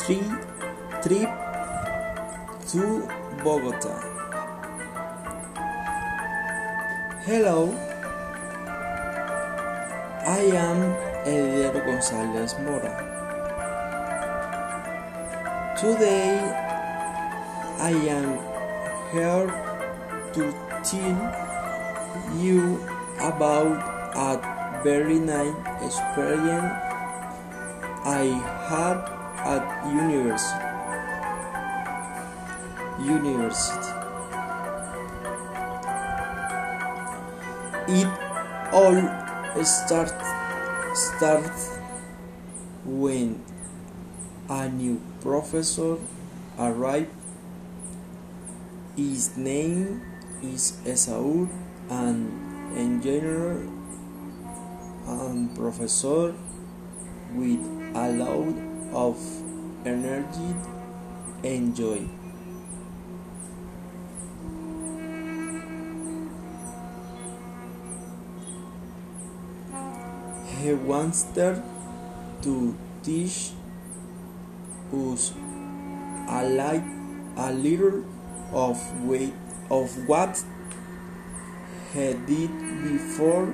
tri trip to Bogota. Hello, I am Eder Gonzalez Mora. Today I am here to tell you about a very nice experience I had at university. University. It all start start when a new professor arrived. His name is Esaú and engineer and professor with a lot of energy and joy. He wanted to teach us a, light, a little of, way, of what he did before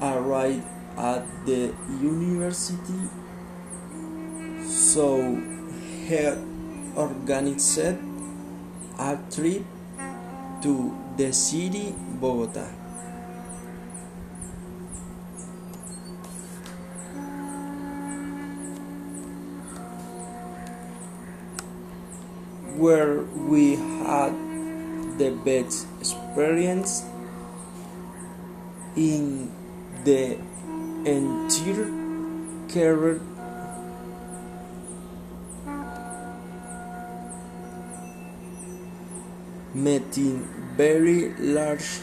arrived at the university so he organized a trip to the city Bogota. Where we had the best experience in the entire career meeting very large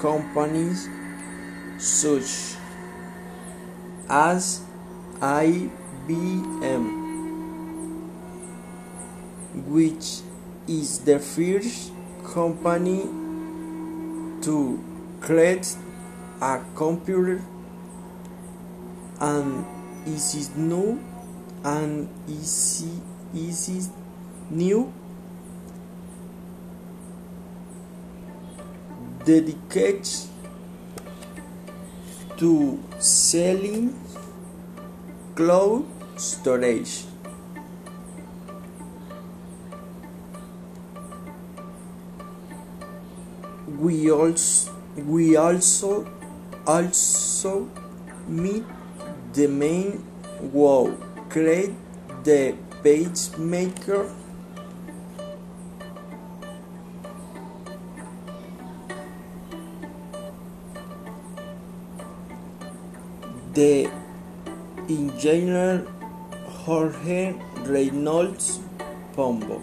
companies such as IBM, which is the first company to create a computer and is new and is, is new dedicated to selling cloud storage. We also we also also meet the main who create the pacemaker the engineer Jorge Reynolds Pombo.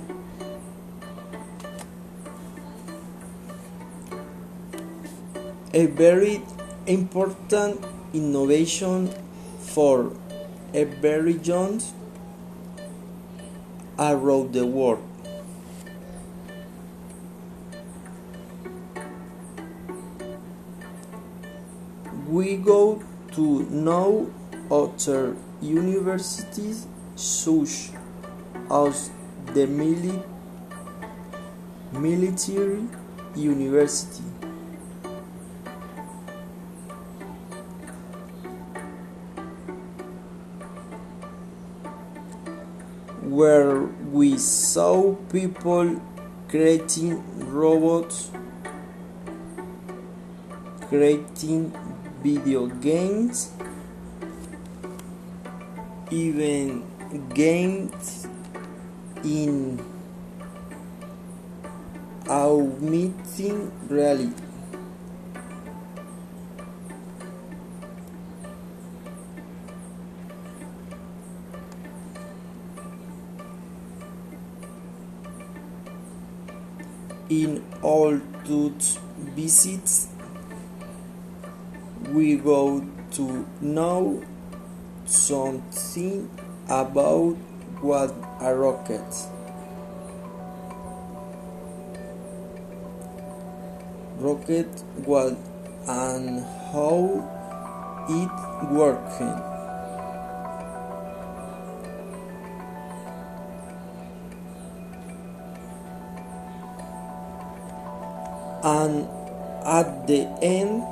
A very important innovation for Every Jones around the world. We go to know other universities such as the mili- military university. Where we saw people creating robots, creating video games, even games in augmented reality. In all those visits, we go to know something about what a rocket. Rocket what and how it working. And at the end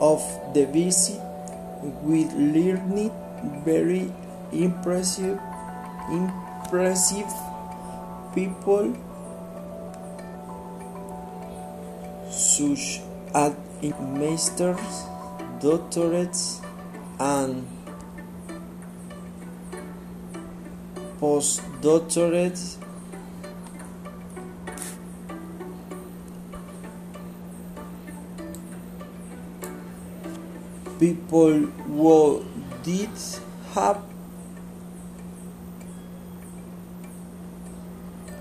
of the visit, we learned very impressive, impressive people such as masters, doctorates, and postdoctorates. People who did have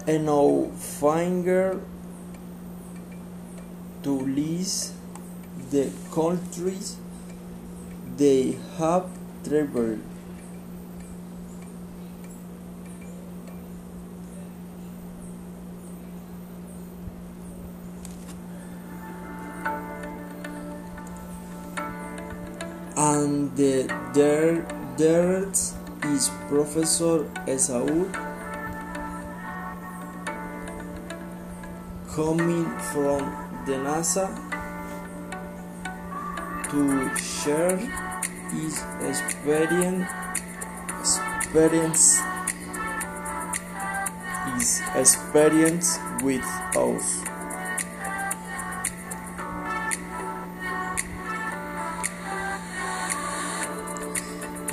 enough finger to list the countries they have traveled. And the there there is Professor Esaú coming from the NASA to share his experience experience his experience with us.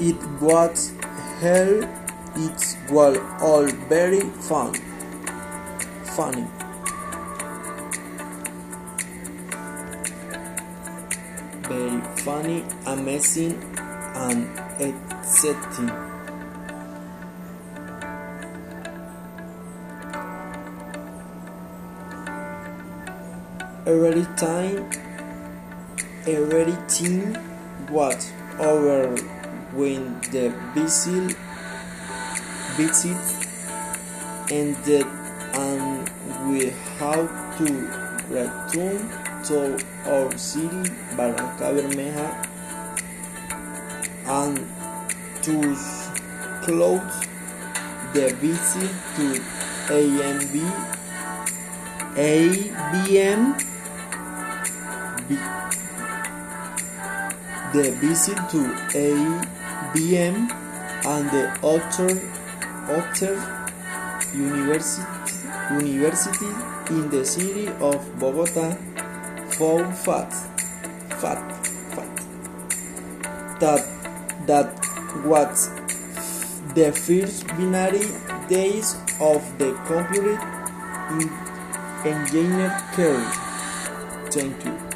It was hell it was all very fun funny. very funny, amazing, and exciting. Every time, everything was over when the visit, visit ended and we have to return to our city, Barranca Bermeja, and to close the visit to AMB, ABM, the visit to ABM and the other, other university, university in the city of Bogota fat, fat. That that was the first binary days of the computer in engineer career. Thank you.